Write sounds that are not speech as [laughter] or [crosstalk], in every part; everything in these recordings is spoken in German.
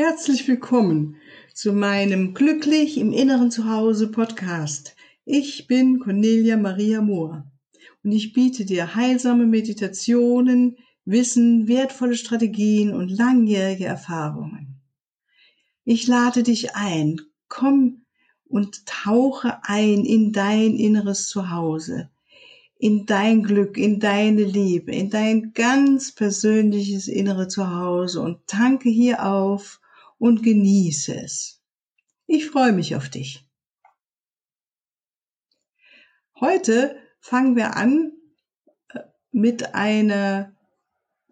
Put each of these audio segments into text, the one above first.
Herzlich willkommen zu meinem Glücklich im Inneren Zuhause Podcast. Ich bin Cornelia Maria Mohr und ich biete dir heilsame Meditationen, Wissen, wertvolle Strategien und langjährige Erfahrungen. Ich lade dich ein, komm und tauche ein in dein inneres Zuhause, in dein Glück, in deine Liebe, in dein ganz persönliches innere Zuhause und tanke hier auf und genieße es. Ich freue mich auf dich. Heute fangen wir an äh, mit einer,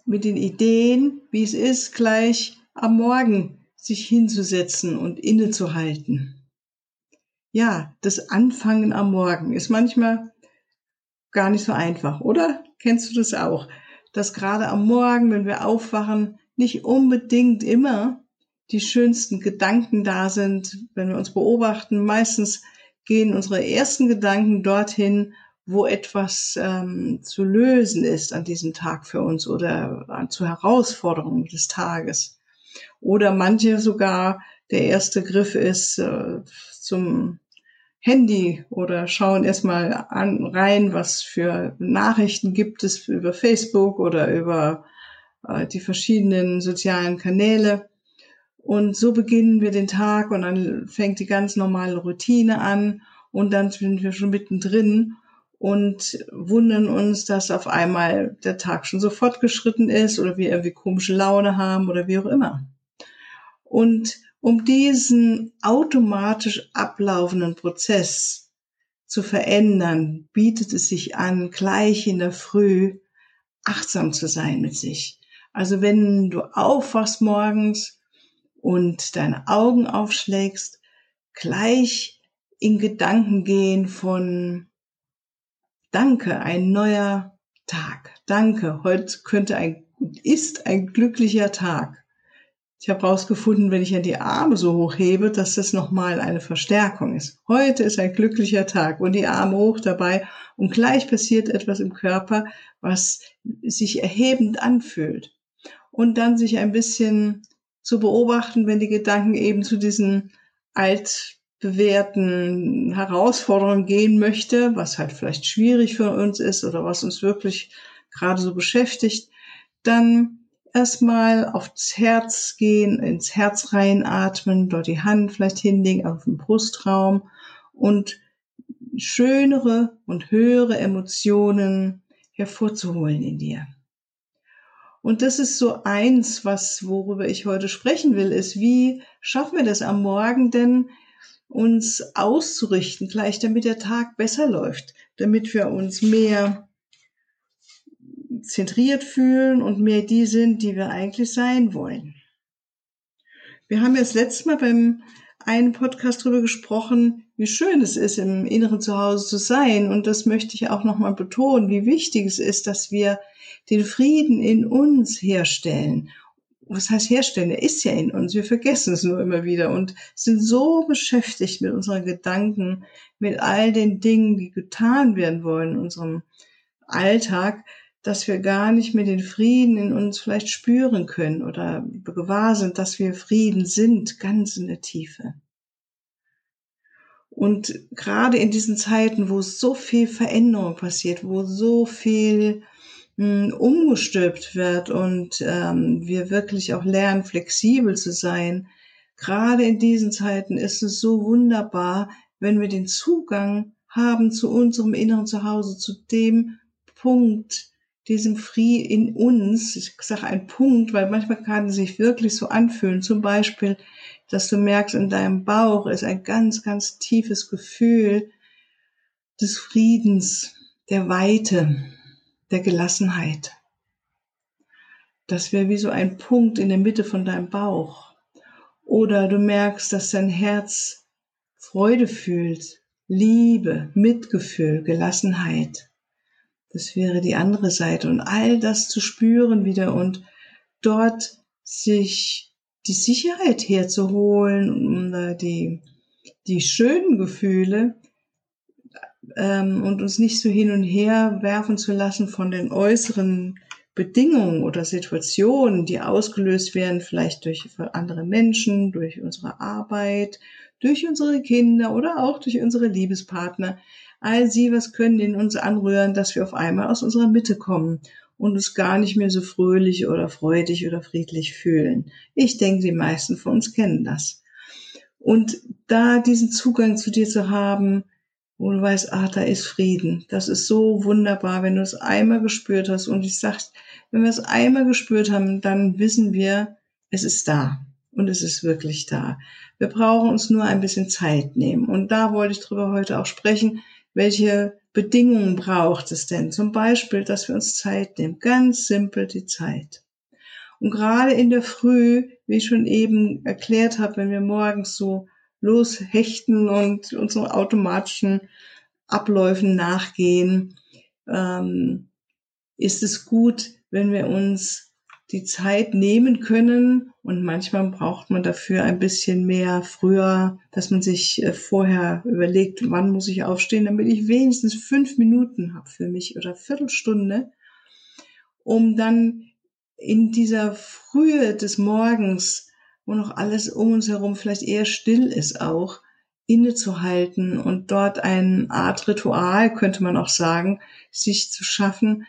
mit den Ideen, wie es ist, gleich am Morgen sich hinzusetzen und innezuhalten. Ja, das Anfangen am Morgen ist manchmal gar nicht so einfach, oder? Kennst du das auch? Dass gerade am Morgen, wenn wir aufwachen, nicht unbedingt immer die schönsten Gedanken da sind, wenn wir uns beobachten. Meistens gehen unsere ersten Gedanken dorthin, wo etwas ähm, zu lösen ist an diesem Tag für uns oder äh, zu Herausforderungen des Tages. Oder manche sogar, der erste Griff ist äh, zum Handy oder schauen erstmal an, rein, was für Nachrichten gibt es über Facebook oder über äh, die verschiedenen sozialen Kanäle. Und so beginnen wir den Tag und dann fängt die ganz normale Routine an und dann sind wir schon mittendrin und wundern uns, dass auf einmal der Tag schon so fortgeschritten ist oder wir irgendwie komische Laune haben oder wie auch immer. Und um diesen automatisch ablaufenden Prozess zu verändern, bietet es sich an, gleich in der Früh achtsam zu sein mit sich. Also wenn du aufwachst morgens, und deine Augen aufschlägst, gleich in Gedanken gehen von Danke, ein neuer Tag. Danke, heute könnte ein, ist ein glücklicher Tag. Ich habe herausgefunden, wenn ich ja die Arme so hochhebe, dass das nochmal eine Verstärkung ist. Heute ist ein glücklicher Tag und die Arme hoch dabei und gleich passiert etwas im Körper, was sich erhebend anfühlt. Und dann sich ein bisschen zu beobachten, wenn die Gedanken eben zu diesen altbewährten Herausforderungen gehen möchte, was halt vielleicht schwierig für uns ist oder was uns wirklich gerade so beschäftigt, dann erstmal aufs Herz gehen, ins Herz reinatmen, dort die Hand vielleicht hinlegen auf den Brustraum und schönere und höhere Emotionen hervorzuholen in dir. Und das ist so eins, was, worüber ich heute sprechen will, ist, wie schaffen wir das am Morgen denn, uns auszurichten, gleich damit der Tag besser läuft, damit wir uns mehr zentriert fühlen und mehr die sind, die wir eigentlich sein wollen. Wir haben jetzt letztes Mal beim einen Podcast darüber gesprochen, wie schön es ist, im inneren Zuhause zu sein. Und das möchte ich auch nochmal betonen, wie wichtig es ist, dass wir den Frieden in uns herstellen. Was heißt herstellen? Er ist ja in uns. Wir vergessen es nur immer wieder und sind so beschäftigt mit unseren Gedanken, mit all den Dingen, die getan werden wollen in unserem Alltag, dass wir gar nicht mehr den Frieden in uns vielleicht spüren können oder gewahr sind, dass wir Frieden sind, ganz in der Tiefe. Und gerade in diesen Zeiten, wo so viel Veränderung passiert, wo so viel umgestülpt wird und ähm, wir wirklich auch lernen, flexibel zu sein. Gerade in diesen Zeiten ist es so wunderbar, wenn wir den Zugang haben zu unserem inneren Zuhause, zu dem Punkt, diesem Free in uns. Ich sage ein Punkt, weil manchmal kann es sich wirklich so anfühlen. Zum Beispiel, dass du merkst, in deinem Bauch ist ein ganz, ganz tiefes Gefühl des Friedens, der Weite der Gelassenheit. Das wäre wie so ein Punkt in der Mitte von deinem Bauch. Oder du merkst, dass dein Herz Freude fühlt, Liebe, Mitgefühl, Gelassenheit. Das wäre die andere Seite. Und all das zu spüren wieder und dort sich die Sicherheit herzuholen, die, die schönen Gefühle, ähm, und uns nicht so hin und her werfen zu lassen von den äußeren Bedingungen oder Situationen, die ausgelöst werden, vielleicht durch andere Menschen, durch unsere Arbeit, durch unsere Kinder oder auch durch unsere Liebespartner. All sie, was können in uns anrühren, dass wir auf einmal aus unserer Mitte kommen und uns gar nicht mehr so fröhlich oder freudig oder friedlich fühlen. Ich denke, die meisten von uns kennen das. Und da diesen Zugang zu dir zu haben, wo du weißt, ah, da ist Frieden. Das ist so wunderbar, wenn du es einmal gespürt hast. Und ich sag, wenn wir es einmal gespürt haben, dann wissen wir, es ist da. Und es ist wirklich da. Wir brauchen uns nur ein bisschen Zeit nehmen. Und da wollte ich drüber heute auch sprechen. Welche Bedingungen braucht es denn? Zum Beispiel, dass wir uns Zeit nehmen. Ganz simpel die Zeit. Und gerade in der Früh, wie ich schon eben erklärt habe, wenn wir morgens so loshechten und unseren automatischen Abläufen nachgehen, ähm, ist es gut, wenn wir uns die Zeit nehmen können. Und manchmal braucht man dafür ein bisschen mehr früher, dass man sich äh, vorher überlegt, wann muss ich aufstehen, damit ich wenigstens fünf Minuten habe für mich oder Viertelstunde, um dann in dieser Frühe des Morgens wo noch alles um uns herum vielleicht eher still ist auch, innezuhalten und dort eine Art Ritual, könnte man auch sagen, sich zu schaffen,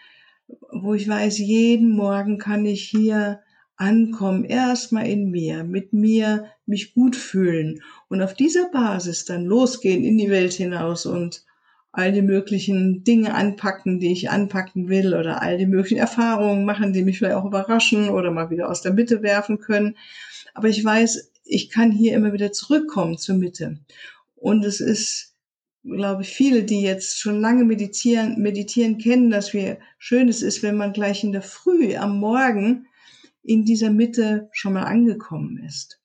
wo ich weiß, jeden Morgen kann ich hier ankommen, erstmal in mir, mit mir mich gut fühlen und auf dieser Basis dann losgehen in die Welt hinaus und all die möglichen Dinge anpacken, die ich anpacken will oder all die möglichen Erfahrungen machen, die mich vielleicht auch überraschen oder mal wieder aus der Mitte werfen können. Aber ich weiß, ich kann hier immer wieder zurückkommen zur Mitte. Und es ist, glaube ich, viele, die jetzt schon lange meditieren, meditieren kennen, dass wir schön es ist, wenn man gleich in der Früh am Morgen in dieser Mitte schon mal angekommen ist.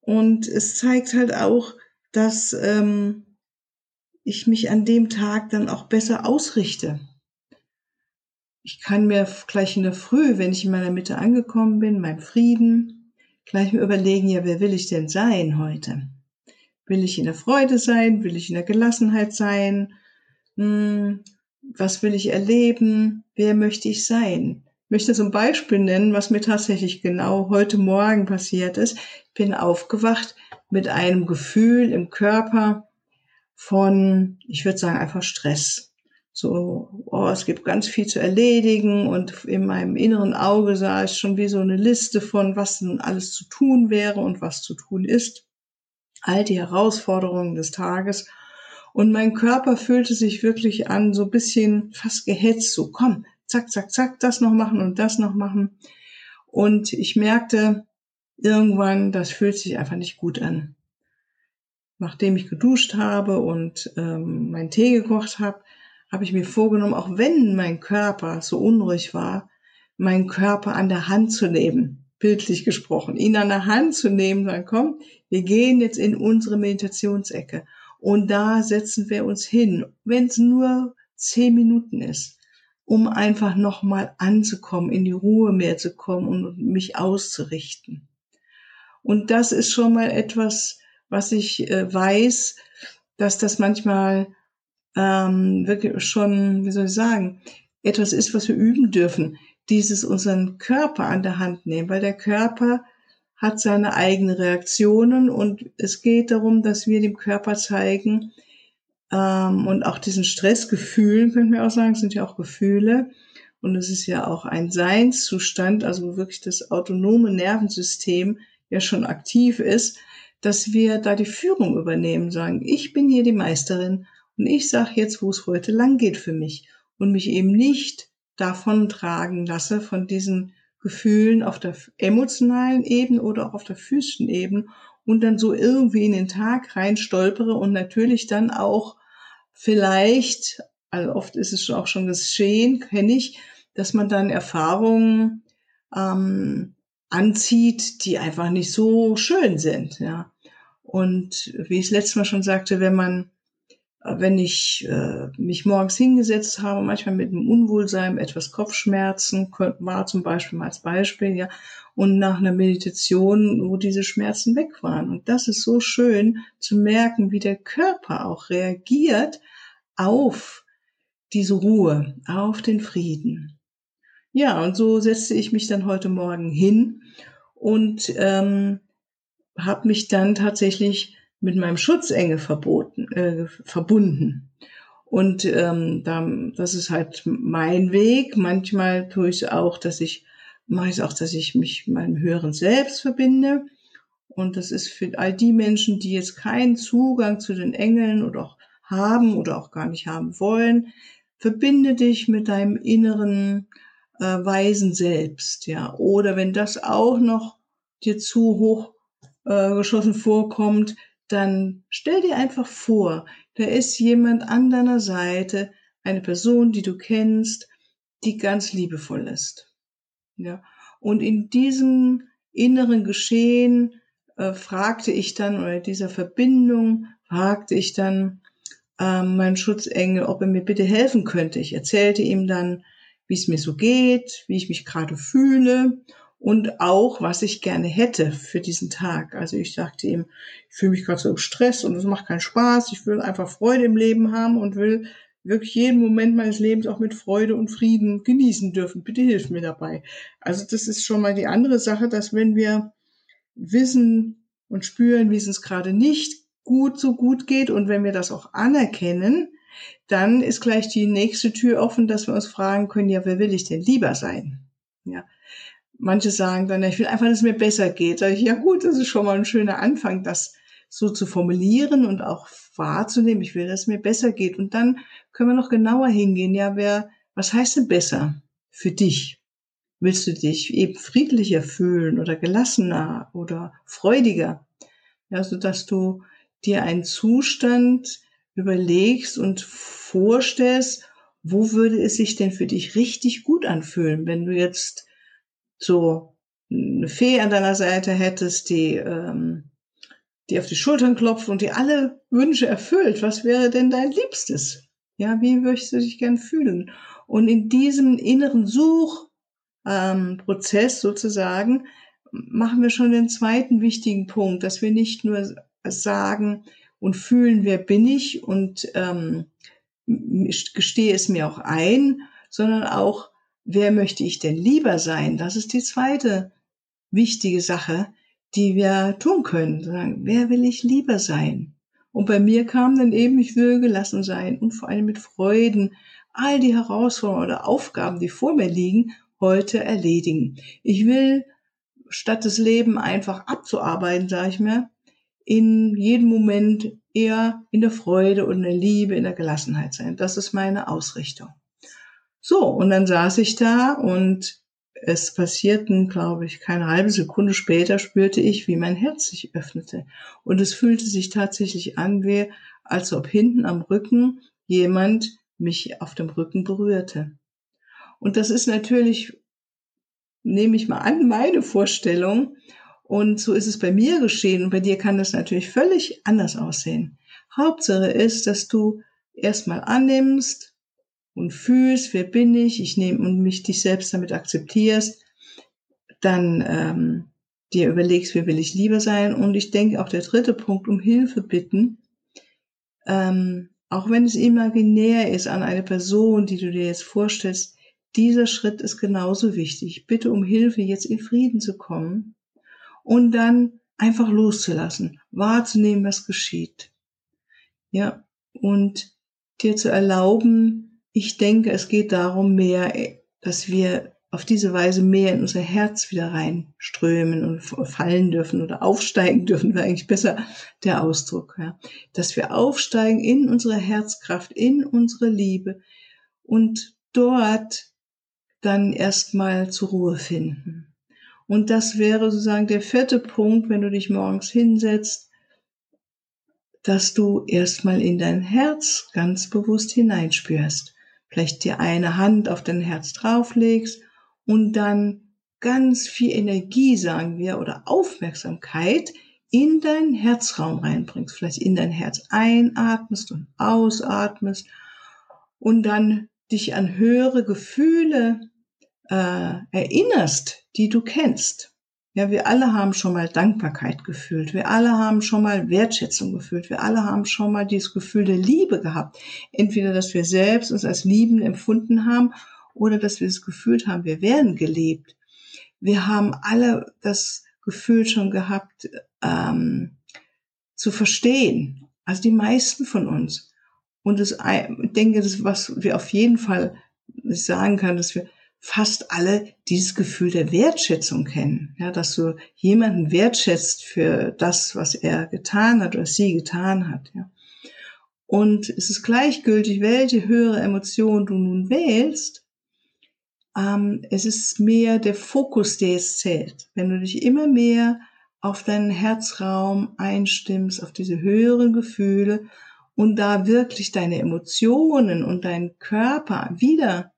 Und es zeigt halt auch, dass ähm, ich mich an dem Tag dann auch besser ausrichte ich kann mir gleich in der Früh, wenn ich in meiner Mitte angekommen bin, mein Frieden, gleich mir überlegen, ja, wer will ich denn sein heute? Will ich in der Freude sein? Will ich in der Gelassenheit sein? Hm, was will ich erleben? Wer möchte ich sein? Ich möchte zum Beispiel nennen, was mir tatsächlich genau heute Morgen passiert ist. Ich bin aufgewacht mit einem Gefühl im Körper von, ich würde sagen, einfach Stress so, oh, es gibt ganz viel zu erledigen und in meinem inneren Auge sah ich schon wie so eine Liste von, was denn alles zu tun wäre und was zu tun ist. All die Herausforderungen des Tages. Und mein Körper fühlte sich wirklich an, so bisschen fast gehetzt, so komm, zack, zack, zack, das noch machen und das noch machen. Und ich merkte irgendwann, das fühlt sich einfach nicht gut an. Nachdem ich geduscht habe und ähm, meinen Tee gekocht habe, habe ich mir vorgenommen, auch wenn mein Körper so unruhig war, meinen Körper an der Hand zu nehmen, bildlich gesprochen, ihn an der Hand zu nehmen, dann komm, wir gehen jetzt in unsere Meditationsecke und da setzen wir uns hin, wenn es nur zehn Minuten ist, um einfach nochmal anzukommen, in die Ruhe mehr zu kommen und mich auszurichten. Und das ist schon mal etwas, was ich äh, weiß, dass das manchmal ähm, wirklich schon, wie soll ich sagen, etwas ist, was wir üben dürfen. Dieses unseren Körper an der Hand nehmen, weil der Körper hat seine eigenen Reaktionen und es geht darum, dass wir dem Körper zeigen ähm, und auch diesen Stressgefühlen, könnten wir auch sagen, sind ja auch Gefühle. Und es ist ja auch ein Seinszustand, also wirklich das autonome Nervensystem ja schon aktiv ist, dass wir da die Führung übernehmen, sagen, ich bin hier die Meisterin und ich sage jetzt, wo es heute lang geht für mich. Und mich eben nicht davon tragen lasse, von diesen Gefühlen auf der emotionalen Ebene oder auch auf der physischen Ebene und dann so irgendwie in den Tag rein stolpere und natürlich dann auch vielleicht, also oft ist es auch schon geschehen, kenne ich, dass man dann Erfahrungen ähm, anzieht, die einfach nicht so schön sind, ja. Und wie ich es letztes Mal schon sagte, wenn man wenn ich äh, mich morgens hingesetzt habe, manchmal mit einem Unwohlsein, etwas Kopfschmerzen, war zum Beispiel mal als Beispiel, ja, und nach einer Meditation, wo diese Schmerzen weg waren. Und das ist so schön zu merken, wie der Körper auch reagiert auf diese Ruhe, auf den Frieden. Ja, und so setzte ich mich dann heute Morgen hin und ähm, habe mich dann tatsächlich mit meinem Schutzengel verboten, äh, verbunden. Und ähm, da, das ist halt mein Weg. Manchmal tue ich es auch, dass ich mache ich es auch, dass ich mich mit meinem höheren Selbst verbinde. Und das ist für all die Menschen, die jetzt keinen Zugang zu den Engeln oder auch haben oder auch gar nicht haben wollen, verbinde dich mit deinem inneren äh, weisen Selbst, ja. Oder wenn das auch noch dir zu hoch äh, geschossen vorkommt, dann stell dir einfach vor, da ist jemand an deiner Seite, eine Person, die du kennst, die ganz liebevoll ist. Ja. Und in diesem inneren Geschehen äh, fragte ich dann, oder dieser Verbindung fragte ich dann äh, meinen Schutzengel, ob er mir bitte helfen könnte. Ich erzählte ihm dann, wie es mir so geht, wie ich mich gerade fühle und auch, was ich gerne hätte für diesen Tag. Also ich sagte ihm, ich fühle mich gerade so im Stress und es macht keinen Spaß. Ich will einfach Freude im Leben haben und will wirklich jeden Moment meines Lebens auch mit Freude und Frieden genießen dürfen. Bitte hilf mir dabei. Also das ist schon mal die andere Sache, dass wenn wir wissen und spüren, wie es uns gerade nicht gut so gut geht und wenn wir das auch anerkennen, dann ist gleich die nächste Tür offen, dass wir uns fragen können, ja, wer will ich denn lieber sein? Ja, Manche sagen dann, ich will einfach, dass es mir besser geht. Sag ich, ja gut, das ist schon mal ein schöner Anfang, das so zu formulieren und auch wahrzunehmen. Ich will, dass es mir besser geht. Und dann können wir noch genauer hingehen. Ja, wer, was heißt denn besser für dich? Willst du dich eben friedlicher fühlen oder gelassener oder freudiger? Ja, so dass du dir einen Zustand überlegst und vorstellst, wo würde es sich denn für dich richtig gut anfühlen, wenn du jetzt so eine Fee an deiner Seite hättest, die, ähm, die auf die Schultern klopft und die alle Wünsche erfüllt, was wäre denn dein Liebstes? Ja, wie möchtest du dich gern fühlen? Und in diesem inneren Suchprozess ähm, sozusagen machen wir schon den zweiten wichtigen Punkt, dass wir nicht nur sagen und fühlen, wer bin ich und ähm, gestehe es mir auch ein, sondern auch wer möchte ich denn lieber sein? Das ist die zweite wichtige Sache, die wir tun können. Sagen, wer will ich lieber sein? Und bei mir kam dann eben, ich will gelassen sein und vor allem mit Freuden all die Herausforderungen oder Aufgaben, die vor mir liegen, heute erledigen. Ich will, statt das Leben einfach abzuarbeiten, sage ich mir, in jedem Moment eher in der Freude und in der Liebe, in der Gelassenheit sein. Das ist meine Ausrichtung. So, und dann saß ich da und es passierten, glaube ich, keine halbe Sekunde später spürte ich, wie mein Herz sich öffnete. Und es fühlte sich tatsächlich an, wie, als ob hinten am Rücken jemand mich auf dem Rücken berührte. Und das ist natürlich, nehme ich mal an, meine Vorstellung. Und so ist es bei mir geschehen. Und bei dir kann das natürlich völlig anders aussehen. Hauptsache ist, dass du erstmal annimmst, und fühlst, wer bin ich, ich nehme und mich dich selbst damit akzeptierst, dann ähm, dir überlegst, wer will ich lieber sein. Und ich denke auch der dritte Punkt, um Hilfe bitten, ähm, auch wenn es imaginär ist an eine Person, die du dir jetzt vorstellst, dieser Schritt ist genauso wichtig. Bitte um Hilfe, jetzt in Frieden zu kommen und dann einfach loszulassen, wahrzunehmen, was geschieht. Ja, und dir zu erlauben, ich denke, es geht darum mehr, dass wir auf diese Weise mehr in unser Herz wieder reinströmen und fallen dürfen oder aufsteigen [laughs] dürfen, wäre eigentlich besser der Ausdruck. Ja. Dass wir aufsteigen in unsere Herzkraft, in unsere Liebe und dort dann erstmal zur Ruhe finden. Und das wäre sozusagen der vierte Punkt, wenn du dich morgens hinsetzt, dass du erstmal in dein Herz ganz bewusst hineinspürst vielleicht dir eine Hand auf dein Herz drauflegst und dann ganz viel Energie, sagen wir, oder Aufmerksamkeit in deinen Herzraum reinbringst, vielleicht in dein Herz einatmest und ausatmest und dann dich an höhere Gefühle äh, erinnerst, die du kennst. Ja, wir alle haben schon mal Dankbarkeit gefühlt. Wir alle haben schon mal Wertschätzung gefühlt. Wir alle haben schon mal dieses Gefühl der Liebe gehabt. Entweder, dass wir selbst uns als Lieben empfunden haben oder dass wir das Gefühl haben, wir werden gelebt. Wir haben alle das Gefühl schon gehabt, ähm, zu verstehen. Also die meisten von uns. Und das, ich denke, das, was wir auf jeden Fall sagen kann, dass wir fast alle dieses Gefühl der Wertschätzung kennen. Ja, dass du jemanden wertschätzt für das, was er getan hat oder sie getan hat. Ja. Und es ist gleichgültig, welche höhere Emotion du nun wählst. Ähm, es ist mehr der Fokus, der es zählt. Wenn du dich immer mehr auf deinen Herzraum einstimmst, auf diese höheren Gefühle und da wirklich deine Emotionen und deinen Körper wieder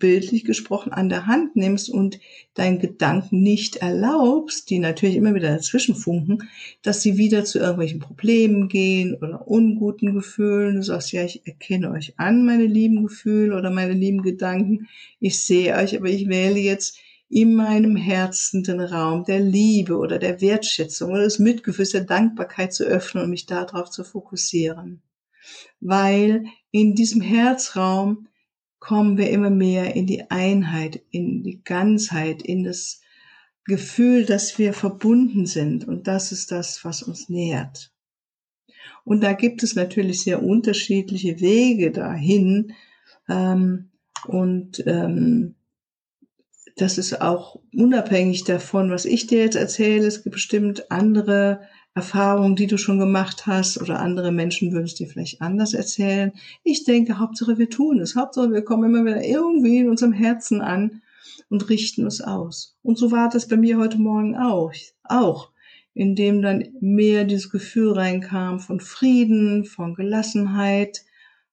bildlich gesprochen an der Hand nimmst und deinen Gedanken nicht erlaubst, die natürlich immer wieder dazwischen funken, dass sie wieder zu irgendwelchen Problemen gehen oder unguten Gefühlen. Du sagst, ja, ich erkenne euch an, meine lieben Gefühle oder meine lieben Gedanken. Ich sehe euch, aber ich wähle jetzt in meinem Herzen den Raum der Liebe oder der Wertschätzung oder des Mitgefühls, der Dankbarkeit zu öffnen und mich darauf zu fokussieren. Weil in diesem Herzraum kommen wir immer mehr in die Einheit, in die Ganzheit, in das Gefühl, dass wir verbunden sind. Und das ist das, was uns nährt. Und da gibt es natürlich sehr unterschiedliche Wege dahin. Ähm, und ähm, das ist auch unabhängig davon, was ich dir jetzt erzähle. Es gibt bestimmt andere Erfahrungen, die du schon gemacht hast oder andere Menschen würden es dir vielleicht anders erzählen. Ich denke, Hauptsache wir tun es. Hauptsache wir kommen immer wieder irgendwie in unserem Herzen an und richten es aus. Und so war das bei mir heute Morgen auch. Auch indem dann mehr dieses Gefühl reinkam von Frieden, von Gelassenheit,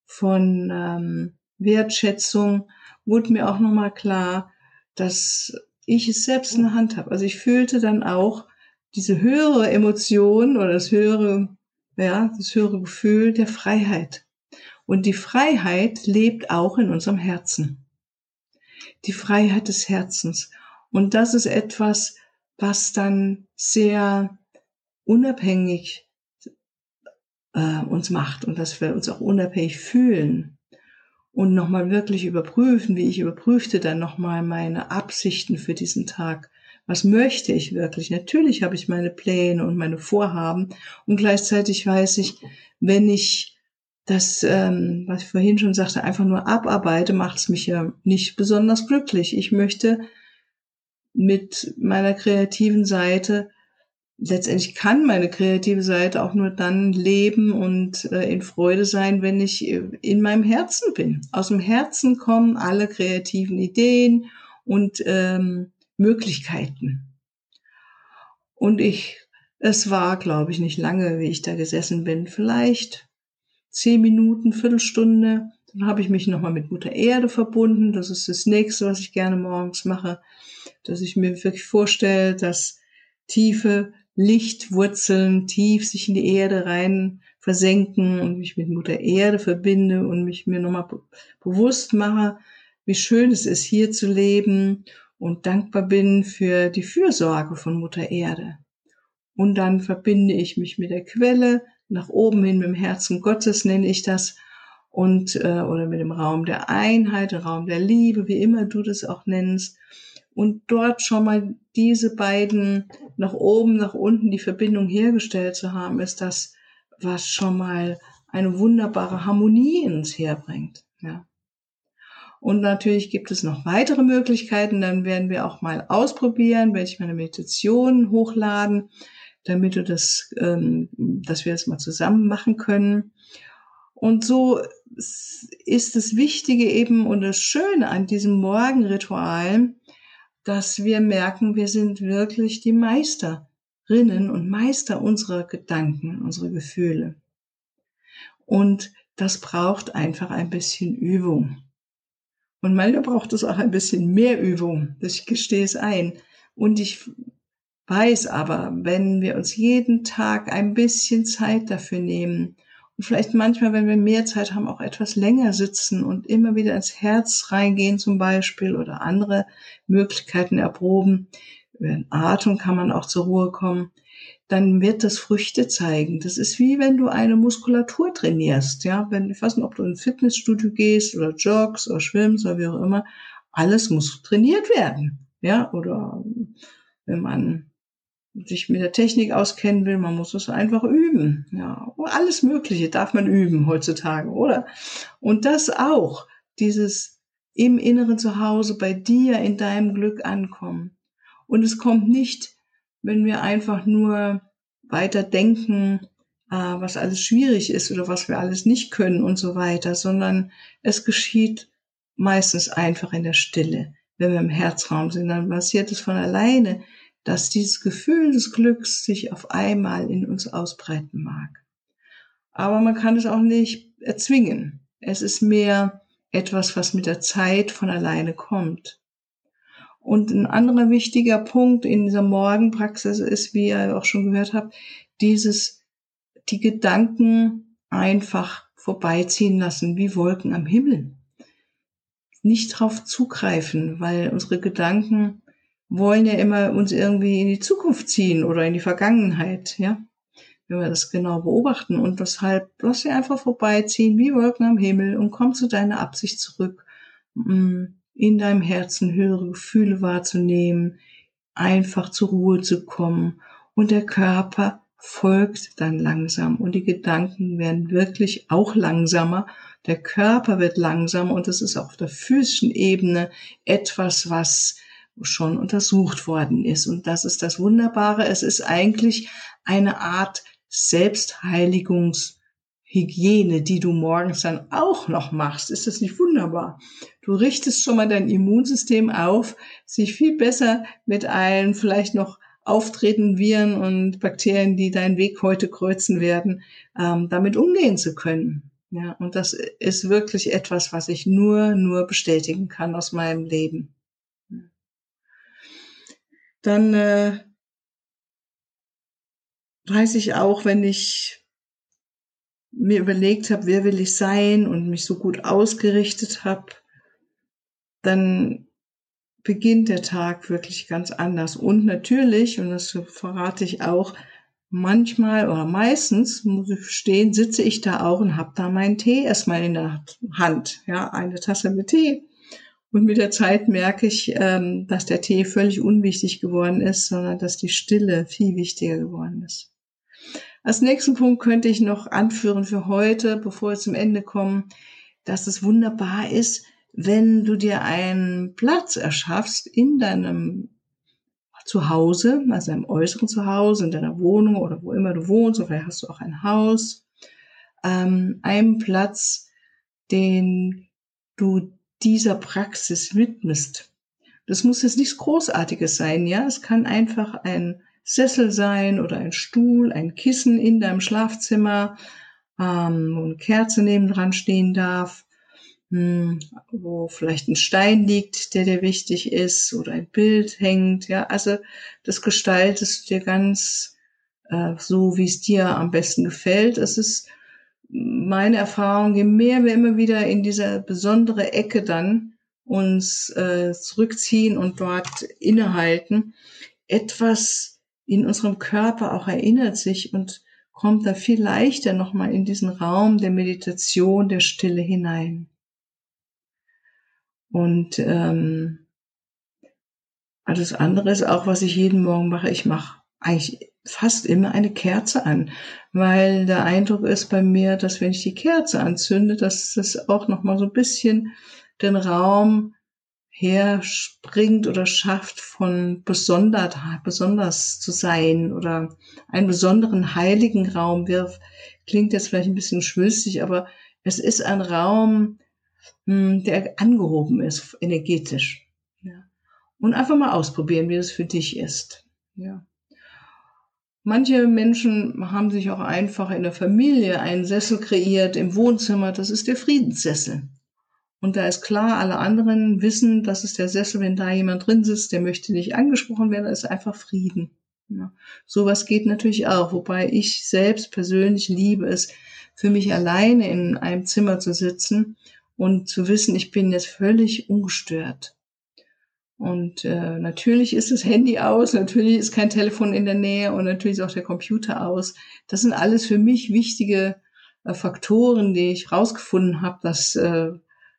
von ähm, Wertschätzung, wurde mir auch nochmal klar, dass ich es selbst in der Hand habe. Also ich fühlte dann auch, diese höhere Emotion oder das höhere, ja, das höhere Gefühl der Freiheit. Und die Freiheit lebt auch in unserem Herzen. Die Freiheit des Herzens. Und das ist etwas, was dann sehr unabhängig äh, uns macht und dass wir uns auch unabhängig fühlen und nochmal wirklich überprüfen, wie ich überprüfte dann nochmal meine Absichten für diesen Tag was möchte ich wirklich? Natürlich habe ich meine Pläne und meine Vorhaben und gleichzeitig weiß ich, wenn ich das, ähm, was ich vorhin schon sagte, einfach nur abarbeite, macht es mich ja nicht besonders glücklich. Ich möchte mit meiner kreativen Seite letztendlich kann meine kreative Seite auch nur dann leben und äh, in Freude sein, wenn ich äh, in meinem Herzen bin. Aus dem Herzen kommen alle kreativen Ideen und ähm, Möglichkeiten. Und ich, es war, glaube ich, nicht lange, wie ich da gesessen bin, vielleicht zehn Minuten, Viertelstunde. Dann habe ich mich nochmal mit Mutter Erde verbunden. Das ist das nächste, was ich gerne morgens mache, dass ich mir wirklich vorstelle, dass tiefe Lichtwurzeln tief sich in die Erde rein versenken und mich mit Mutter Erde verbinde und mich mir nochmal bewusst mache, wie schön es ist, hier zu leben und dankbar bin für die Fürsorge von Mutter Erde. Und dann verbinde ich mich mit der Quelle, nach oben hin mit dem Herzen Gottes nenne ich das, und äh, oder mit dem Raum der Einheit, Raum der Liebe, wie immer du das auch nennst. Und dort schon mal diese beiden nach oben, nach unten die Verbindung hergestellt zu haben, ist das, was schon mal eine wunderbare Harmonie ins herbringt. Ja. Und natürlich gibt es noch weitere Möglichkeiten. Dann werden wir auch mal ausprobieren, werde ich meine Meditation hochladen, damit du das, ähm, dass wir das mal zusammen machen können. Und so ist das Wichtige eben und das Schöne an diesem Morgenritual, dass wir merken, wir sind wirklich die Meisterinnen und Meister unserer Gedanken, unserer Gefühle. Und das braucht einfach ein bisschen Übung. Und manchmal braucht es auch ein bisschen mehr Übung. Ich gestehe es ein. Und ich weiß aber, wenn wir uns jeden Tag ein bisschen Zeit dafür nehmen und vielleicht manchmal, wenn wir mehr Zeit haben, auch etwas länger sitzen und immer wieder ins Herz reingehen zum Beispiel oder andere Möglichkeiten erproben, über den Atem kann man auch zur Ruhe kommen, dann wird das Früchte zeigen. Das ist wie wenn du eine Muskulatur trainierst, ja. Wenn, ich weiß nicht, ob du in ein Fitnessstudio gehst oder joggst oder schwimmst oder wie auch immer. Alles muss trainiert werden, ja. Oder wenn man sich mit der Technik auskennen will, man muss es einfach üben, ja. Alles Mögliche darf man üben heutzutage, oder? Und das auch, dieses im inneren Zuhause bei dir in deinem Glück ankommen. Und es kommt nicht wenn wir einfach nur weiter denken, äh, was alles schwierig ist oder was wir alles nicht können und so weiter, sondern es geschieht meistens einfach in der Stille. Wenn wir im Herzraum sind, dann passiert es von alleine, dass dieses Gefühl des Glücks sich auf einmal in uns ausbreiten mag. Aber man kann es auch nicht erzwingen. Es ist mehr etwas, was mit der Zeit von alleine kommt. Und ein anderer wichtiger Punkt in dieser Morgenpraxis ist, wie ihr auch schon gehört habt, dieses, die Gedanken einfach vorbeiziehen lassen, wie Wolken am Himmel. Nicht drauf zugreifen, weil unsere Gedanken wollen ja immer uns irgendwie in die Zukunft ziehen oder in die Vergangenheit, ja. Wenn wir das genau beobachten und deshalb lass sie einfach vorbeiziehen, wie Wolken am Himmel und komm zu deiner Absicht zurück mm in deinem Herzen höhere Gefühle wahrzunehmen, einfach zur Ruhe zu kommen und der Körper folgt dann langsam und die Gedanken werden wirklich auch langsamer. Der Körper wird langsamer und das ist auf der physischen Ebene etwas, was schon untersucht worden ist. Und das ist das Wunderbare. Es ist eigentlich eine Art Selbstheiligungs Hygiene, die du morgens dann auch noch machst. Ist das nicht wunderbar? Du richtest schon mal dein Immunsystem auf, sich viel besser mit allen vielleicht noch auftretenden Viren und Bakterien, die deinen Weg heute kreuzen werden, ähm, damit umgehen zu können. Ja, und das ist wirklich etwas, was ich nur, nur bestätigen kann aus meinem Leben. Dann äh, weiß ich auch, wenn ich mir überlegt habe, wer will ich sein und mich so gut ausgerichtet habe, dann beginnt der Tag wirklich ganz anders. Und natürlich, und das verrate ich auch, manchmal oder meistens, muss ich stehen, sitze ich da auch und habe da meinen Tee erstmal in der Hand, ja, eine Tasse mit Tee. Und mit der Zeit merke ich, ähm, dass der Tee völlig unwichtig geworden ist, sondern dass die Stille viel wichtiger geworden ist. Als nächsten Punkt könnte ich noch anführen für heute, bevor wir zum Ende kommen, dass es wunderbar ist, wenn du dir einen Platz erschaffst in deinem Zuhause, also im äußeren Zuhause, in deiner Wohnung oder wo immer du wohnst, oder hast du auch ein Haus, ähm, einen Platz, den du dieser Praxis widmest. Das muss jetzt nichts Großartiges sein, ja. Es kann einfach ein Sessel sein oder ein Stuhl, ein Kissen in deinem Schlafzimmer, ähm, wo eine Kerze nebendran stehen darf, mh, hm, wo vielleicht ein Stein liegt, der dir wichtig ist oder ein Bild hängt. Ja, also das gestaltest du dir ganz äh, so, wie es dir am besten gefällt. Es ist meine Erfahrung, je mehr wir immer wieder in diese besondere Ecke dann uns äh, zurückziehen und dort innehalten, etwas in unserem Körper auch erinnert sich und kommt da viel leichter nochmal in diesen Raum der Meditation, der Stille hinein. Und ähm, alles andere ist auch, was ich jeden Morgen mache. Ich mache eigentlich fast immer eine Kerze an, weil der Eindruck ist bei mir, dass wenn ich die Kerze anzünde, dass das auch nochmal so ein bisschen den Raum herspringt oder schafft, von besonders, besonders zu sein oder einen besonderen heiligen Raum wirft, klingt jetzt vielleicht ein bisschen schwülstig, aber es ist ein Raum, hm, der angehoben ist, energetisch. Ja. Und einfach mal ausprobieren, wie es für dich ist. Ja. Manche Menschen haben sich auch einfach in der Familie einen Sessel kreiert im Wohnzimmer. Das ist der Friedenssessel. Und da ist klar, alle anderen wissen, das ist der Sessel, wenn da jemand drin sitzt, der möchte nicht angesprochen werden, da ist einfach Frieden. Ja. Sowas geht natürlich auch, wobei ich selbst persönlich liebe es, für mich alleine in einem Zimmer zu sitzen und zu wissen, ich bin jetzt völlig ungestört. Und äh, natürlich ist das Handy aus, natürlich ist kein Telefon in der Nähe und natürlich ist auch der Computer aus. Das sind alles für mich wichtige äh, Faktoren, die ich rausgefunden habe, dass äh,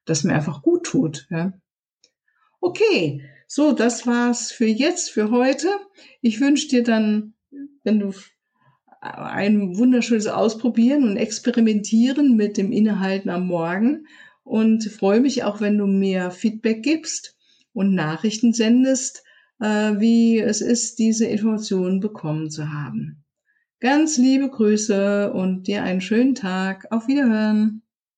das mir einfach gut tut. Ja. Okay, so, das war's für jetzt, für heute. Ich wünsche dir dann, wenn du ein wunderschönes Ausprobieren und Experimentieren mit dem Innehalten am Morgen und freue mich auch, wenn du mir Feedback gibst und Nachrichten sendest, äh, wie es ist, diese Informationen bekommen zu haben. Ganz liebe Grüße und dir einen schönen Tag. Auf Wiederhören.